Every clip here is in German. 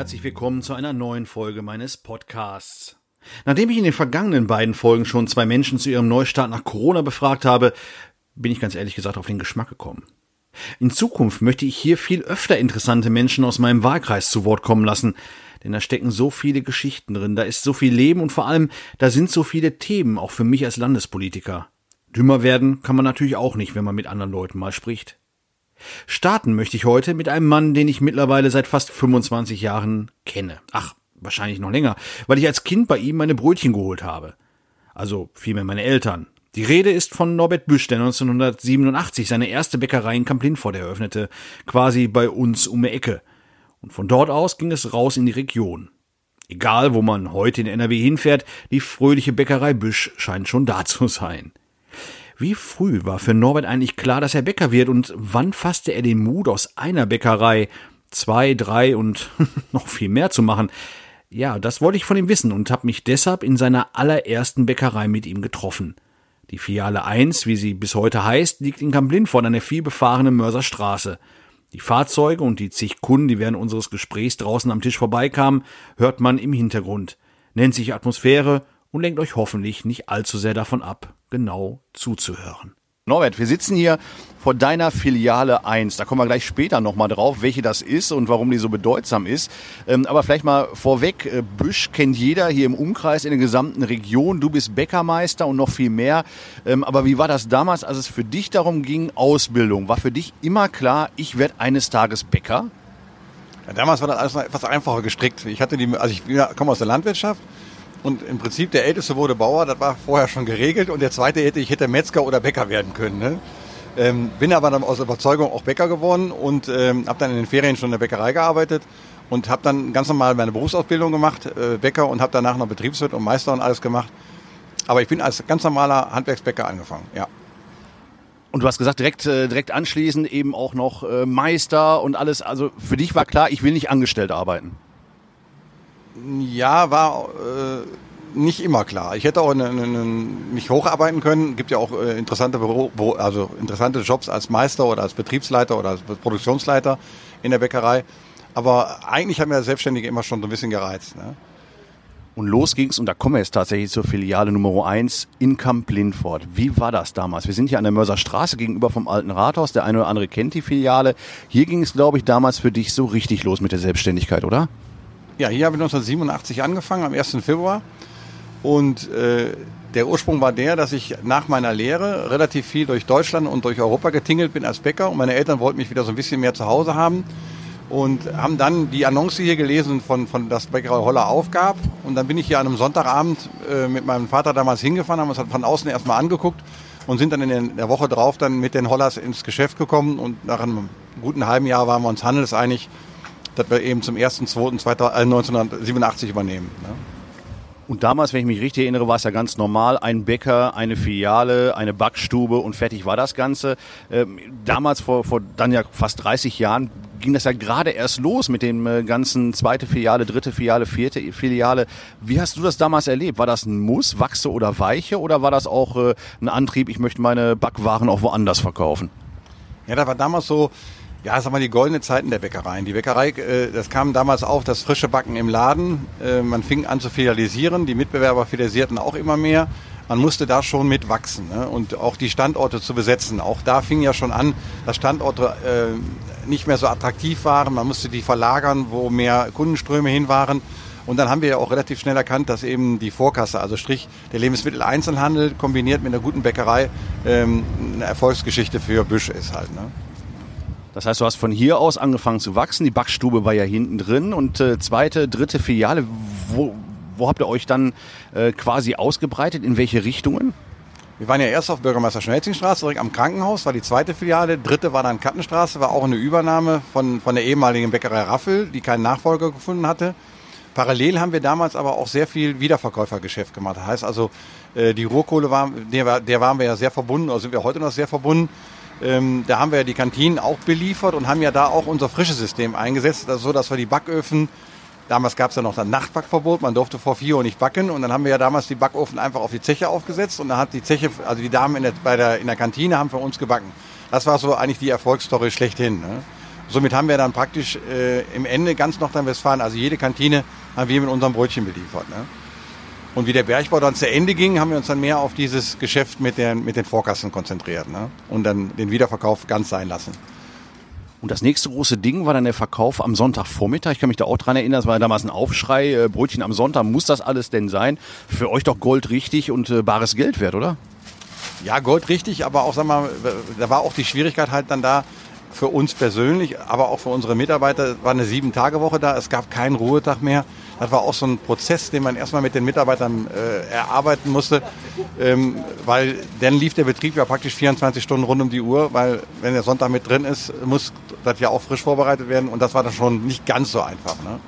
herzlich willkommen zu einer neuen Folge meines Podcasts. Nachdem ich in den vergangenen beiden Folgen schon zwei Menschen zu ihrem Neustart nach Corona befragt habe, bin ich ganz ehrlich gesagt auf den Geschmack gekommen. In Zukunft möchte ich hier viel öfter interessante Menschen aus meinem Wahlkreis zu Wort kommen lassen, denn da stecken so viele Geschichten drin, da ist so viel Leben und vor allem da sind so viele Themen, auch für mich als Landespolitiker. Dümmer werden kann man natürlich auch nicht, wenn man mit anderen Leuten mal spricht. Starten möchte ich heute mit einem Mann, den ich mittlerweile seit fast 25 Jahren kenne. Ach, wahrscheinlich noch länger, weil ich als Kind bei ihm meine Brötchen geholt habe. Also vielmehr meine Eltern. Die Rede ist von Norbert Büsch, der 1987 seine erste Bäckerei in Kamp-Lindfort eröffnete, quasi bei uns um die Ecke. Und von dort aus ging es raus in die Region. Egal, wo man heute in NRW hinfährt, die fröhliche Bäckerei Büsch scheint schon da zu sein. Wie früh war für Norbert eigentlich klar, dass er Bäcker wird und wann fasste er den Mut, aus einer Bäckerei zwei, drei und noch viel mehr zu machen? Ja, das wollte ich von ihm wissen und habe mich deshalb in seiner allerersten Bäckerei mit ihm getroffen. Die Filiale 1, wie sie bis heute heißt, liegt in Kamp-Lindfort an der vielbefahrenen Mörserstraße. Die Fahrzeuge und die zig Kunden, die während unseres Gesprächs draußen am Tisch vorbeikamen, hört man im Hintergrund. Nennt sich Atmosphäre und lenkt euch hoffentlich nicht allzu sehr davon ab, genau zuzuhören. Norbert, wir sitzen hier vor deiner Filiale 1. Da kommen wir gleich später nochmal drauf, welche das ist und warum die so bedeutsam ist. Ähm, aber vielleicht mal vorweg, äh, Büsch kennt jeder hier im Umkreis in der gesamten Region. Du bist Bäckermeister und noch viel mehr. Ähm, aber wie war das damals, als es für dich darum ging, Ausbildung? War für dich immer klar, ich werde eines Tages Bäcker? Ja, damals war das alles noch etwas einfacher gestrickt. Ich hatte die, also ich komme aus der Landwirtschaft und im Prinzip der Älteste wurde Bauer, das war vorher schon geregelt. Und der Zweite hätte, ich hätte Metzger oder Bäcker werden können. Ne? Ähm, bin aber dann aus Überzeugung auch Bäcker geworden und ähm, habe dann in den Ferien schon in der Bäckerei gearbeitet und habe dann ganz normal meine Berufsausbildung gemacht, äh, Bäcker, und habe danach noch Betriebswirt und Meister und alles gemacht. Aber ich bin als ganz normaler Handwerksbäcker angefangen, ja. Und du hast gesagt, direkt, äh, direkt anschließend eben auch noch äh, Meister und alles. Also für dich war klar, ich will nicht angestellt arbeiten. Ja, war äh, nicht immer klar. Ich hätte auch eine, eine, mich hocharbeiten können. Gibt ja auch äh, interessante Büro, also interessante Jobs als Meister oder als Betriebsleiter oder als Produktionsleiter in der Bäckerei. Aber eigentlich mir das Selbstständige immer schon so ein bisschen gereizt. Ne? Und los ging's und da kommen wir jetzt tatsächlich zur Filiale Nummer 1 in Kamp Lindfort. Wie war das damals? Wir sind hier an der Mörser Straße gegenüber vom alten Rathaus. Der eine oder andere kennt die Filiale. Hier ging es, glaube ich, damals für dich so richtig los mit der Selbstständigkeit, oder? Ja, hier habe ich 1987 angefangen, am 1. Februar. Und äh, der Ursprung war der, dass ich nach meiner Lehre relativ viel durch Deutschland und durch Europa getingelt bin als Bäcker. Und meine Eltern wollten mich wieder so ein bisschen mehr zu Hause haben. Und haben dann die Annonce hier gelesen, von, von das Bäckerei Holler aufgab. Und dann bin ich hier an einem Sonntagabend äh, mit meinem Vater damals hingefahren, haben uns von außen erstmal angeguckt und sind dann in der Woche drauf dann mit den Hollers ins Geschäft gekommen. Und nach einem guten halben Jahr waren wir uns handelseinig, dass wir eben zum 1.2.1987 äh, übernehmen. Ne? Und damals, wenn ich mich richtig erinnere, war es ja ganz normal, ein Bäcker, eine Filiale, eine Backstube und fertig war das Ganze. Ähm, damals, vor, vor dann ja fast 30 Jahren, ging das ja gerade erst los mit dem äh, ganzen zweite Filiale, dritte Filiale, vierte Filiale. Wie hast du das damals erlebt? War das ein Muss, Wachse oder Weiche oder war das auch äh, ein Antrieb, ich möchte meine Backwaren auch woanders verkaufen? Ja, da war damals so, ja, sag mal, die goldene Zeiten der Bäckereien. Die Bäckerei, äh, das kam damals auf, das frische Backen im Laden. Äh, man fing an zu filialisieren, die Mitbewerber filialisierten auch immer mehr. Man musste da schon mitwachsen ne? und auch die Standorte zu besetzen. Auch da fing ja schon an, dass Standorte äh, nicht mehr so attraktiv waren. Man musste die verlagern, wo mehr Kundenströme hin waren. Und dann haben wir ja auch relativ schnell erkannt, dass eben die Vorkasse, also Strich der Lebensmitteleinzelhandel kombiniert mit einer guten Bäckerei ähm, eine Erfolgsgeschichte für Büsch ist halt. Ne? Das heißt, du hast von hier aus angefangen zu wachsen. Die Backstube war ja hinten drin und äh, zweite, dritte Filiale. Wo, wo habt ihr euch dann äh, quasi ausgebreitet? In welche Richtungen? Wir waren ja erst auf Bürgermeister Schnelzingstraße, direkt am Krankenhaus, war die zweite Filiale. Dritte war dann Kattenstraße, war auch eine Übernahme von, von der ehemaligen Bäckerei Raffel, die keinen Nachfolger gefunden hatte. Parallel haben wir damals aber auch sehr viel Wiederverkäufergeschäft gemacht. Das heißt also, äh, die Ruhrkohle war, der, der waren wir ja sehr verbunden, oder sind wir heute noch sehr verbunden. Ähm, da haben wir ja die Kantinen auch beliefert und haben ja da auch unser frisches System eingesetzt, also so dass wir die Backöfen Damals gab es ja noch das Nachtbackverbot, man durfte vor vier Uhr nicht backen und dann haben wir ja damals die Backofen einfach auf die Zeche aufgesetzt und dann hat die Zeche, also die Damen in der, bei der, in der Kantine haben für uns gebacken. Das war so eigentlich die Erfolgsstory schlechthin. Ne? somit haben wir dann praktisch äh, im Ende ganz Nordrhein-Westfalen, also jede Kantine, haben wir mit unserem Brötchen beliefert. Ne? Und wie der Bergbau dann zu Ende ging, haben wir uns dann mehr auf dieses Geschäft mit den, mit den Vorkassen konzentriert ne? und dann den Wiederverkauf ganz sein lassen. Und das nächste große Ding war dann der Verkauf am Sonntagvormittag. Ich kann mich da auch dran erinnern, das war damals ein Aufschrei. Äh, Brötchen am Sonntag, muss das alles denn sein? Für euch doch Gold richtig und äh, bares Geld wert, oder? Ja, Gold richtig, aber auch, sag mal, da war auch die Schwierigkeit halt dann da, für uns persönlich, aber auch für unsere Mitarbeiter war eine Sieben-Tage-Woche da. Es gab keinen Ruhetag mehr. Das war auch so ein Prozess, den man erstmal mit den Mitarbeitern äh, erarbeiten musste, ähm, weil dann lief der Betrieb ja praktisch 24 Stunden rund um die Uhr, weil wenn der Sonntag mit drin ist, muss das ja auch frisch vorbereitet werden und das war dann schon nicht ganz so einfach. Ne?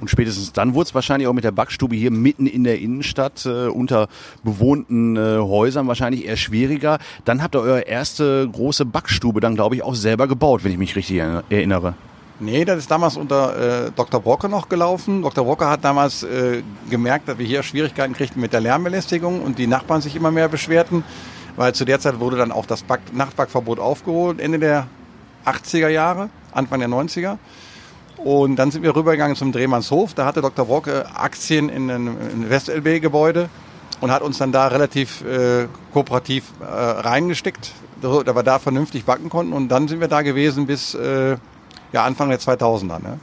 Und spätestens dann wurde es wahrscheinlich auch mit der Backstube hier mitten in der Innenstadt äh, unter bewohnten äh, Häusern wahrscheinlich eher schwieriger. Dann habt ihr eure erste große Backstube dann, glaube ich, auch selber gebaut, wenn ich mich richtig erinnere. Nee, das ist damals unter äh, Dr. Brocke noch gelaufen. Dr. Brocke hat damals äh, gemerkt, dass wir hier Schwierigkeiten kriegten mit der Lärmbelästigung und die Nachbarn sich immer mehr beschwerten, weil zu der Zeit wurde dann auch das Back Nachtbackverbot aufgeholt, Ende der 80er Jahre, Anfang der 90er. Und dann sind wir rübergegangen zum Drehmannshof. Da hatte Dr. Brocke Aktien in einem West-LB-Gebäude und hat uns dann da relativ äh, kooperativ äh, reingesteckt, da wir da vernünftig backen konnten. Und dann sind wir da gewesen bis äh, ja, Anfang der 2000er. Ne?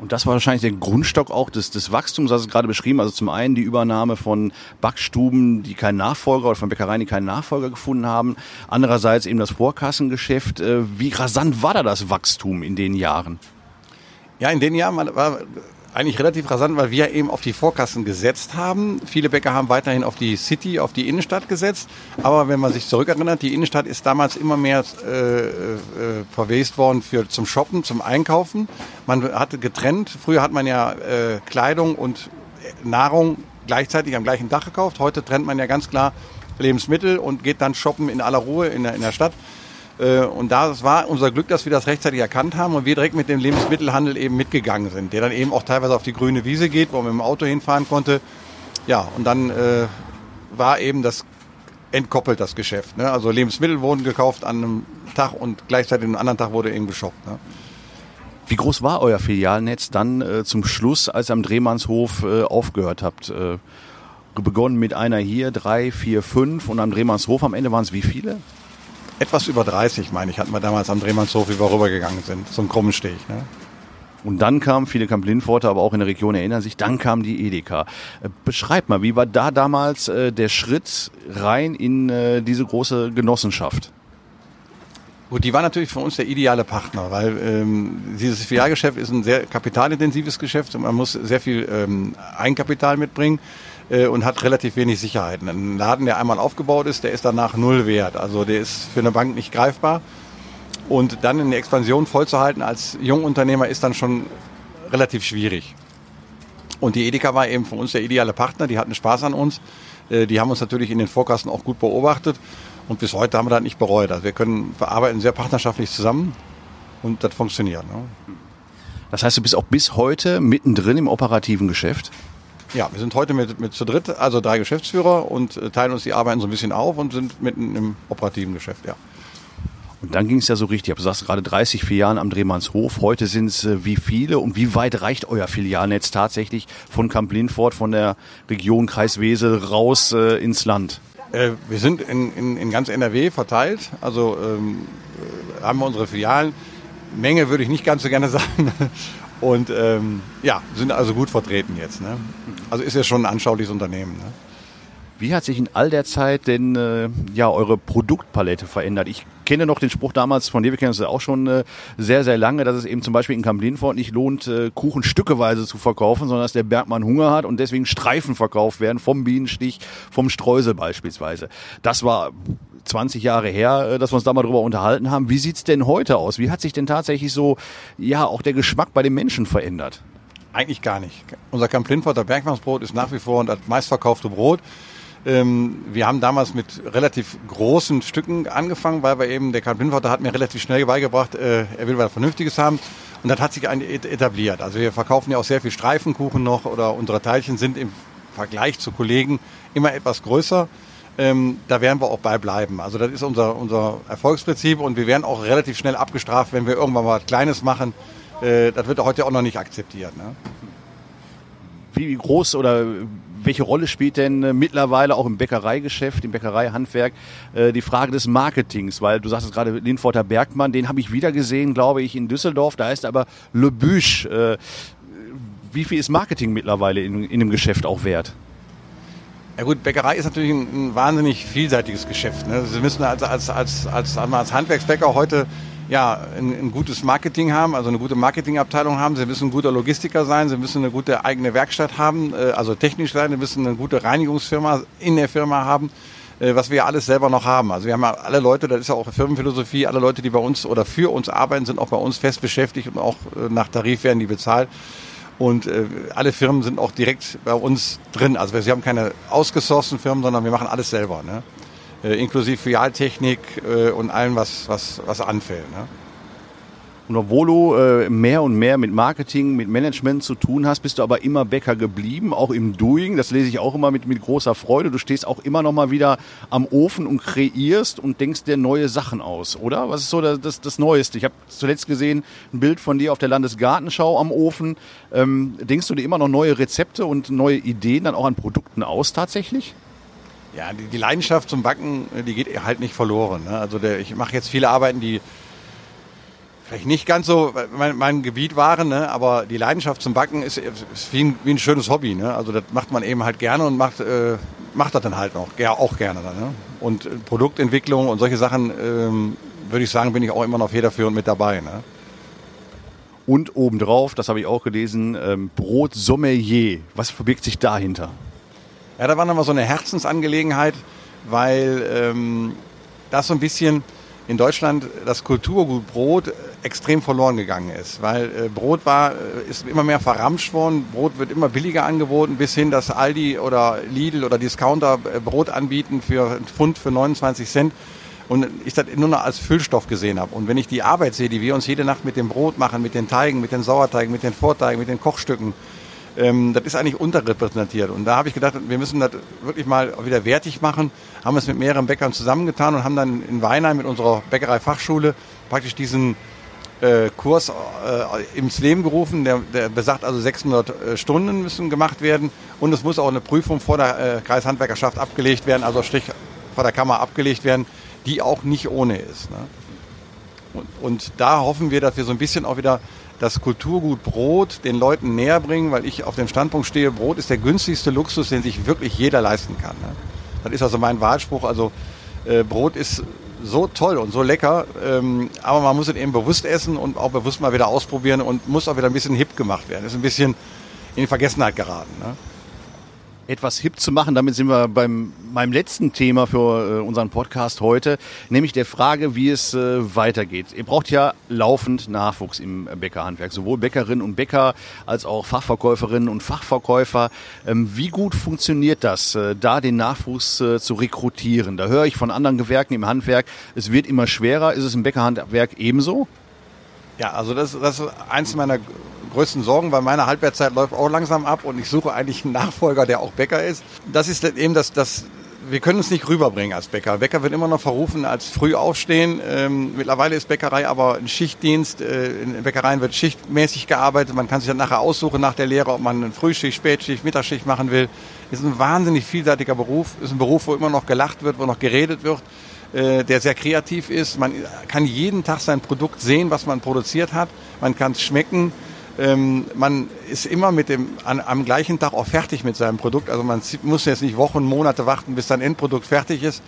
Und das war wahrscheinlich der Grundstock auch des, des Wachstums, das ist gerade beschrieben. Also zum einen die Übernahme von Backstuben, die keinen Nachfolger oder von Bäckereien, die keinen Nachfolger gefunden haben. Andererseits eben das Vorkassengeschäft. Äh, wie rasant war da das Wachstum in den Jahren? Ja, in den Jahren war eigentlich relativ rasant, weil wir eben auf die Vorkassen gesetzt haben. Viele Bäcker haben weiterhin auf die City, auf die Innenstadt gesetzt. Aber wenn man sich zurückerinnert, die Innenstadt ist damals immer mehr äh, äh, verwest worden für zum Shoppen, zum Einkaufen. Man hatte getrennt. Früher hat man ja äh, Kleidung und Nahrung gleichzeitig am gleichen Dach gekauft. Heute trennt man ja ganz klar Lebensmittel und geht dann shoppen in aller Ruhe in der, in der Stadt. Äh, und da war unser Glück, dass wir das rechtzeitig erkannt haben und wir direkt mit dem Lebensmittelhandel eben mitgegangen sind, der dann eben auch teilweise auf die grüne Wiese geht, wo man mit dem Auto hinfahren konnte. Ja, und dann äh, war eben das entkoppelt, das Geschäft. Ne? Also Lebensmittel wurden gekauft an einem Tag und gleichzeitig an einem anderen Tag wurde eben geshoppt. Ne? Wie groß war euer Filialnetz dann äh, zum Schluss, als ihr am Drehmannshof äh, aufgehört habt? Äh, begonnen mit einer hier, drei, vier, fünf und am Drehmannshof am Ende waren es wie viele? Etwas über 30, meine ich, hatten wir damals am Drehmannshof, wie wir rübergegangen sind. So einen krummen Steg. Ne? Und dann kam, viele Kamp-Lindforte, aber auch in der Region erinnern sich, dann kam die Edeka. Äh, beschreib mal, wie war da damals äh, der Schritt rein in äh, diese große Genossenschaft? Gut, die war natürlich für uns der ideale Partner, weil ähm, dieses Filialgeschäft ist ein sehr kapitalintensives Geschäft und man muss sehr viel ähm, Eigenkapital mitbringen äh, und hat relativ wenig Sicherheiten. Ein Laden, der einmal aufgebaut ist, der ist danach null wert. Also der ist für eine Bank nicht greifbar. Und dann in der Expansion vollzuhalten als Jungunternehmer ist dann schon relativ schwierig. Und die Edeka war eben für uns der ideale Partner. Die hatten Spaß an uns. Äh, die haben uns natürlich in den Vorkasten auch gut beobachtet. Und bis heute haben wir das nicht bereut. Also wir können, wir arbeiten sehr partnerschaftlich zusammen und das funktioniert. Ne? Das heißt, du bist auch bis heute mittendrin im operativen Geschäft? Ja, wir sind heute mit, mit zu dritt, also drei Geschäftsführer und äh, teilen uns die Arbeiten so ein bisschen auf und sind mitten im operativen Geschäft, ja. Und dann ging es ja so richtig. Du sagst gerade 30 Filialen am Drehmannshof. Heute sind es äh, wie viele und wie weit reicht euer Filialnetz tatsächlich von Kamp Lindfort, von der Region Kreis Wesel raus äh, ins Land? Äh, wir sind in, in, in ganz NRW verteilt. Also ähm, äh, haben wir unsere Filialen. Menge würde ich nicht ganz so gerne sagen. Und ähm, ja, sind also gut vertreten jetzt. Ne? Also ist ja schon ein anschauliches Unternehmen. Ne? Wie hat sich in all der Zeit denn äh, ja eure Produktpalette verändert? Ich kenne noch den Spruch damals von dir, wir kennen uns auch schon äh, sehr, sehr lange, dass es eben zum Beispiel in Kamp-Lindfort nicht lohnt, äh, Kuchen stückeweise zu verkaufen, sondern dass der Bergmann Hunger hat und deswegen Streifen verkauft werden, vom Bienenstich, vom Streusel beispielsweise. Das war 20 Jahre her, äh, dass wir uns da mal drüber unterhalten haben. Wie sieht's denn heute aus? Wie hat sich denn tatsächlich so, ja, auch der Geschmack bei den Menschen verändert? Eigentlich gar nicht. Unser Camp Lindforter Bergmannsbrot ist nach wie vor das meistverkaufte Brot. Ähm, wir haben damals mit relativ großen Stücken angefangen, weil wir eben, der Camp Lindforter hat mir relativ schnell beigebracht, äh, er will was Vernünftiges haben. Und das hat sich etabliert. Also wir verkaufen ja auch sehr viel Streifenkuchen noch oder unsere Teilchen sind im Vergleich zu Kollegen immer etwas größer. Ähm, da werden wir auch bei bleiben. Also das ist unser, unser Erfolgsprinzip und wir werden auch relativ schnell abgestraft, wenn wir irgendwann mal was Kleines machen. Äh, das wird heute auch noch nicht akzeptiert. Ne? Wie groß oder welche Rolle spielt denn äh, mittlerweile auch im Bäckereigeschäft, im Bäckereihandwerk äh, die Frage des Marketings? Weil du sagst gerade Linforter Bergmann, den habe ich wieder gesehen, glaube ich, in Düsseldorf. Da heißt aber Le Büche. Äh, wie viel ist Marketing mittlerweile in, in dem Geschäft auch wert? Ja gut, Bäckerei ist natürlich ein, ein wahnsinnig vielseitiges Geschäft. Ne? Sie müssen als, als, als, als, als Handwerksbäcker heute ja, ein, ein, gutes Marketing haben, also eine gute Marketingabteilung haben. Sie müssen ein guter Logistiker sein, sie müssen eine gute eigene Werkstatt haben, äh, also technisch sein, sie müssen eine gute Reinigungsfirma in der Firma haben, äh, was wir alles selber noch haben. Also wir haben alle Leute, das ist ja auch Firmenphilosophie, alle Leute, die bei uns oder für uns arbeiten, sind auch bei uns fest beschäftigt und auch äh, nach Tarif werden die bezahlt. Und äh, alle Firmen sind auch direkt bei uns drin. Also wir, wir haben keine ausgesourcten Firmen, sondern wir machen alles selber. Ne? Äh, inklusive Filialtechnik äh, und allem, was, was, was anfällt. Ne? Und obwohl du äh, mehr und mehr mit Marketing, mit Management zu tun hast, bist du aber immer Bäcker geblieben, auch im Doing. Das lese ich auch immer mit, mit großer Freude. Du stehst auch immer noch mal wieder am Ofen und kreierst und denkst dir neue Sachen aus, oder? Was ist so das, das, das Neueste? Ich habe zuletzt gesehen ein Bild von dir auf der Landesgartenschau am Ofen. Ähm, denkst du dir immer noch neue Rezepte und neue Ideen dann auch an Produkten aus tatsächlich? Ja, die, die Leidenschaft zum Backen, die geht halt nicht verloren. Ne? Also der, ich mache jetzt viele Arbeiten, die vielleicht nicht ganz so mein, mein Gebiet waren, ne? aber die Leidenschaft zum Backen ist, ist wie, ein, wie ein schönes Hobby. Ne? Also das macht man eben halt gerne und macht, äh, macht das dann halt noch, ja, auch gerne. Dann, ne? Und äh, Produktentwicklung und solche Sachen, ähm, würde ich sagen, bin ich auch immer noch federführend mit dabei. Ne? Und obendrauf, das habe ich auch gelesen, ähm, Brot Sommelier. Was verbirgt sich dahinter? Ja, da war nochmal so eine Herzensangelegenheit, weil ähm, das so ein bisschen in Deutschland das Kulturgut Brot extrem verloren gegangen ist, weil äh, Brot war, äh, ist immer mehr verramscht worden, Brot wird immer billiger angeboten, bis hin, dass Aldi oder Lidl oder Discounter äh, Brot anbieten für einen Pfund für 29 Cent und ich das nur noch als Füllstoff gesehen habe. Und wenn ich die Arbeit sehe, die wir uns jede Nacht mit dem Brot machen, mit den Teigen, mit den Sauerteigen, mit den Vorteigen, mit den Kochstücken, ähm, das ist eigentlich unterrepräsentiert. Und da habe ich gedacht, wir müssen das wirklich mal wieder wertig machen. Haben es mit mehreren Bäckern zusammengetan und haben dann in Weinheim mit unserer Bäckerei-Fachschule praktisch diesen äh, Kurs äh, ins Leben gerufen. Der, der besagt also 600 äh, Stunden müssen gemacht werden und es muss auch eine Prüfung vor der äh, Kreishandwerkerschaft abgelegt werden, also Strich vor der Kammer abgelegt werden, die auch nicht ohne ist. Ne? Und, und da hoffen wir, dass wir so ein bisschen auch wieder das Kulturgut Brot den Leuten näher bringen, weil ich auf dem Standpunkt stehe, Brot ist der günstigste Luxus, den sich wirklich jeder leisten kann. Ne? Das ist also mein Wahlspruch. Also äh, Brot ist so toll und so lecker, ähm, aber man muss es eben bewusst essen und auch bewusst mal wieder ausprobieren und muss auch wieder ein bisschen hip gemacht werden. Ist ein bisschen in Vergessenheit geraten. Ne? Etwas hip zu machen. Damit sind wir beim meinem letzten Thema für äh, unseren Podcast heute, nämlich der Frage, wie es äh, weitergeht. Ihr braucht ja laufend Nachwuchs im Bäckerhandwerk, sowohl Bäckerinnen und Bäcker als auch Fachverkäuferinnen und Fachverkäufer. Ähm, wie gut funktioniert das, äh, da den Nachwuchs äh, zu rekrutieren? Da höre ich von anderen Gewerken im Handwerk, es wird immer schwerer. Ist es im Bäckerhandwerk ebenso? Ja, also das, das ist eins meiner größten Sorgen, weil meine Halbwertszeit läuft auch langsam ab und ich suche eigentlich einen Nachfolger, der auch Bäcker ist. Das ist eben das, das wir können es nicht rüberbringen als Bäcker. Bäcker wird immer noch verrufen als früh aufstehen. Ähm, mittlerweile ist Bäckerei aber ein Schichtdienst. Äh, in Bäckereien wird schichtmäßig gearbeitet. Man kann sich dann nachher aussuchen nach der Lehre, ob man eine Frühschicht, Spätschicht, Mittagsschicht machen will. Ist ein wahnsinnig vielseitiger Beruf. Ist ein Beruf, wo immer noch gelacht wird, wo noch geredet wird, äh, der sehr kreativ ist. Man kann jeden Tag sein Produkt sehen, was man produziert hat. Man kann es schmecken. Ähm, man ist immer mit dem, an, am gleichen Tag auch fertig mit seinem Produkt. Also man muss jetzt nicht Wochen, Monate warten, bis sein Endprodukt fertig ist.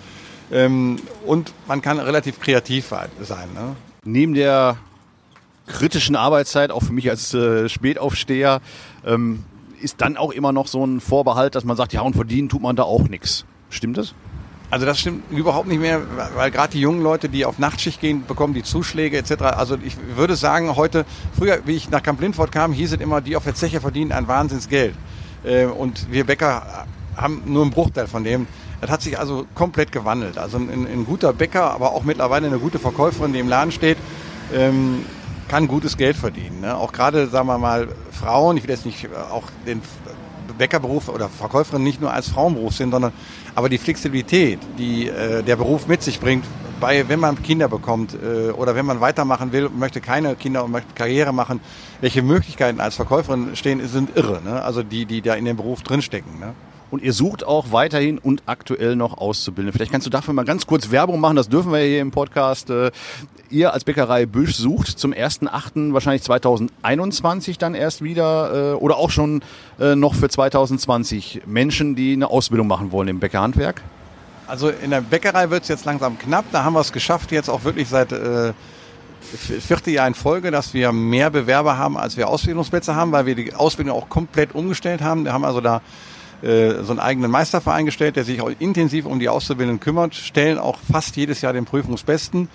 Ähm, und man kann relativ kreativ sein. Ne? Neben der kritischen Arbeitszeit, auch für mich als äh, Spätaufsteher, ähm, ist dann auch immer noch so ein Vorbehalt, dass man sagt, ja, und verdienen tut man da auch nichts. Stimmt das? Also das stimmt überhaupt nicht mehr, weil gerade die jungen Leute, die auf Nachtschicht gehen, bekommen die Zuschläge etc. Also ich würde sagen, heute, früher, wie ich nach Camp Lindford kam, hieß es immer, die auf der Zeche verdienen ein Wahnsinnsgeld. Äh, und wir Bäcker haben nur einen Bruchteil von dem. Das hat sich also komplett gewandelt. Also ein, ein guter Bäcker, aber auch mittlerweile eine gute Verkäuferin, die im Laden steht, ähm, kann gutes Geld verdienen. Ne? Auch gerade, sagen wir mal, Frauen, ich will jetzt nicht auch den Bäckerberuf oder Verkäuferin nicht nur als Frauenberuf sind, sondern aber die Flexibilität, die äh, der Beruf mit sich bringt, bei wenn man Kinder bekommt äh, oder wenn man weitermachen will, möchte keine Kinder und möchte Karriere machen, welche Möglichkeiten als Verkäuferin stehen, sind irre. Ne? Also die, die da in dem Beruf drinstecken. Ne? Und ihr sucht auch weiterhin und aktuell noch Auszubildende. Vielleicht kannst du dafür mal ganz kurz Werbung machen, das dürfen wir hier im Podcast. Äh, ihr als Bäckerei Büsch sucht zum 1.8. wahrscheinlich 2021 dann erst wieder äh, oder auch schon äh, noch für 2020 Menschen, die eine Ausbildung machen wollen im Bäckerhandwerk? Also in der Bäckerei wird es jetzt langsam knapp. Da haben wir es geschafft, jetzt auch wirklich seit äh, vierte Jahr in Folge, dass wir mehr Bewerber haben, als wir Ausbildungsplätze haben, weil wir die Ausbildung auch komplett umgestellt haben. Wir haben also da äh, so einen eigenen Meisterverein gestellt, der sich auch intensiv um die Auszubildenden kümmert, stellen auch fast jedes Jahr den Prüfungsbesten.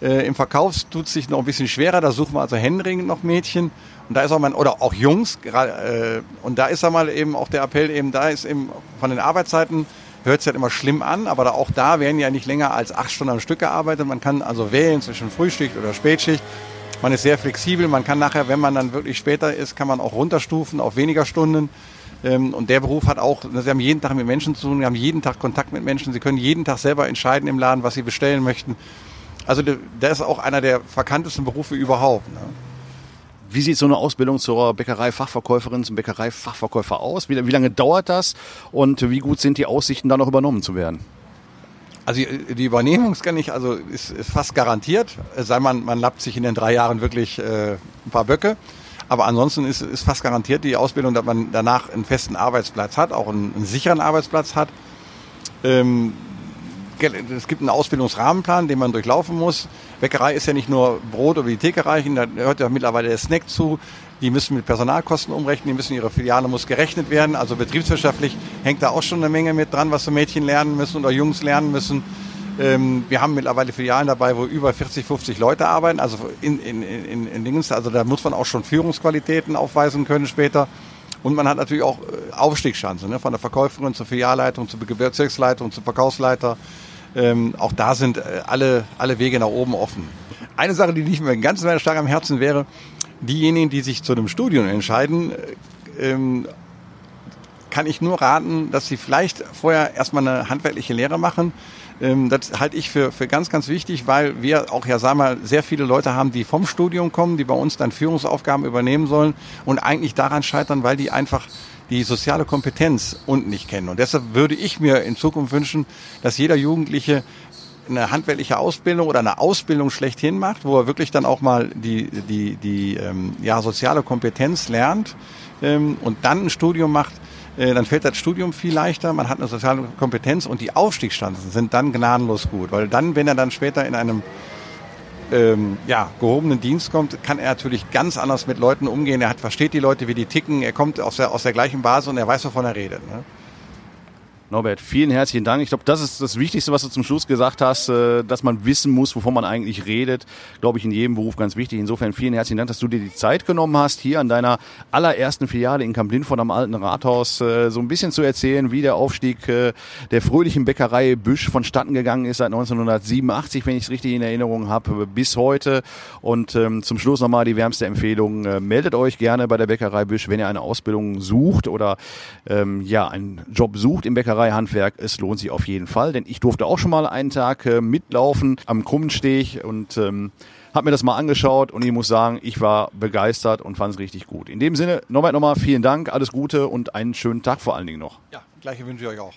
Äh, Im Verkauf tut es sich noch ein bisschen schwerer, da suchen wir also händeringend noch Mädchen. Und da ist auch mal, oder auch Jungs, äh, und da ist einmal eben auch der Appell eben, da ist eben von den Arbeitszeiten, hört sich halt immer schlimm an, aber auch da werden ja nicht länger als acht Stunden am Stück gearbeitet. Man kann also wählen zwischen Frühschicht oder Spätschicht. Man ist sehr flexibel. Man kann nachher, wenn man dann wirklich später ist, kann man auch runterstufen auf weniger Stunden. Ähm, und der Beruf hat auch, Sie haben jeden Tag mit Menschen zu tun, Sie haben jeden Tag Kontakt mit Menschen, Sie können jeden Tag selber entscheiden im Laden, was Sie bestellen möchten. Also der ist auch einer der verkanntesten Berufe überhaupt. Ne? Wie sieht so eine Ausbildung zur Bäckereifachverkäuferin, zum Bäckereifachverkäufer aus? Wie, wie lange dauert das und wie gut sind die Aussichten, da noch übernommen zu werden? Also die Übernehmung kann ich, also ist, ist fast garantiert, sei man, man lappt sich in den drei Jahren wirklich äh, ein paar Böcke. Aber ansonsten ist, ist fast garantiert die Ausbildung, dass man danach einen festen Arbeitsplatz hat, auch einen, einen sicheren Arbeitsplatz hat. Ähm, es gibt einen Ausbildungsrahmenplan, den man durchlaufen muss. Bäckerei ist ja nicht nur Brot oder die Theke reichen, da hört ja mittlerweile der Snack zu. Die müssen mit Personalkosten umrechnen, die müssen ihre Filiale muss gerechnet werden. Also betriebswirtschaftlich hängt da auch schon eine Menge mit dran, was so Mädchen lernen müssen oder Jungs lernen müssen. Ähm, wir haben mittlerweile Filialen dabei, wo über 40, 50 Leute arbeiten. Also in, in, in, in Dingens, also da muss man auch schon Führungsqualitäten aufweisen können später. Und man hat natürlich auch äh, Aufstiegschancen, ne? von der Verkäuferin zur Filialleitung, zur Bezirksleitung, zum Verkaufsleiter. Ähm, auch da sind äh, alle, alle Wege nach oben offen. Eine Sache, die nicht mir ganz stark am Herzen wäre, diejenigen, die sich zu einem Studium entscheiden, äh, ähm, kann ich nur raten, dass sie vielleicht vorher erstmal eine handwerkliche Lehre machen, ähm, das halte ich für, für ganz, ganz wichtig, weil wir auch ja, sagen wir, sehr viele Leute haben, die vom Studium kommen, die bei uns dann Führungsaufgaben übernehmen sollen und eigentlich daran scheitern, weil die einfach die soziale Kompetenz unten nicht kennen. Und deshalb würde ich mir in Zukunft wünschen, dass jeder Jugendliche eine handwerkliche Ausbildung oder eine Ausbildung schlechthin macht, wo er wirklich dann auch mal die, die, die ähm, ja, soziale Kompetenz lernt ähm, und dann ein Studium macht, äh, dann fällt das Studium viel leichter, man hat eine soziale Kompetenz und die Aufstiegschancen sind dann gnadenlos gut. Weil dann, wenn er dann später in einem ähm, ja, gehobenen Dienst kommt, kann er natürlich ganz anders mit Leuten umgehen. Er hat, versteht die Leute, wie die ticken, er kommt aus der, aus der gleichen Basis und er weiß, wovon er redet. Ne? Norbert, vielen herzlichen Dank. Ich glaube, das ist das Wichtigste, was du zum Schluss gesagt hast, äh, dass man wissen muss, wovon man eigentlich redet. Glaube ich, in jedem Beruf ganz wichtig. Insofern vielen herzlichen Dank, dass du dir die Zeit genommen hast, hier an deiner allerersten Filiale in Kamp Lindfort am alten Rathaus äh, so ein bisschen zu erzählen, wie der Aufstieg äh, der fröhlichen Bäckerei Büsch vonstatten gegangen ist seit 1987, wenn ich es richtig in Erinnerung habe, bis heute. Und ähm, zum Schluss nochmal die wärmste Empfehlung. Meldet euch gerne bei der Bäckerei Büsch, wenn ihr eine Ausbildung sucht oder ähm, ja, einen Job sucht im Bäckerei Bäckereihandwerk, es lohnt sich auf jeden Fall, denn ich durfte auch schon mal einen Tag äh, mitlaufen am Krummensteg und ähm, habe mir das mal angeschaut und ich muss sagen, ich war begeistert und fand es richtig gut. In dem Sinne, Norbert nochmal vielen Dank, alles Gute und einen schönen Tag vor allen Dingen noch. Ja, gleiche wünsche ich euch auch.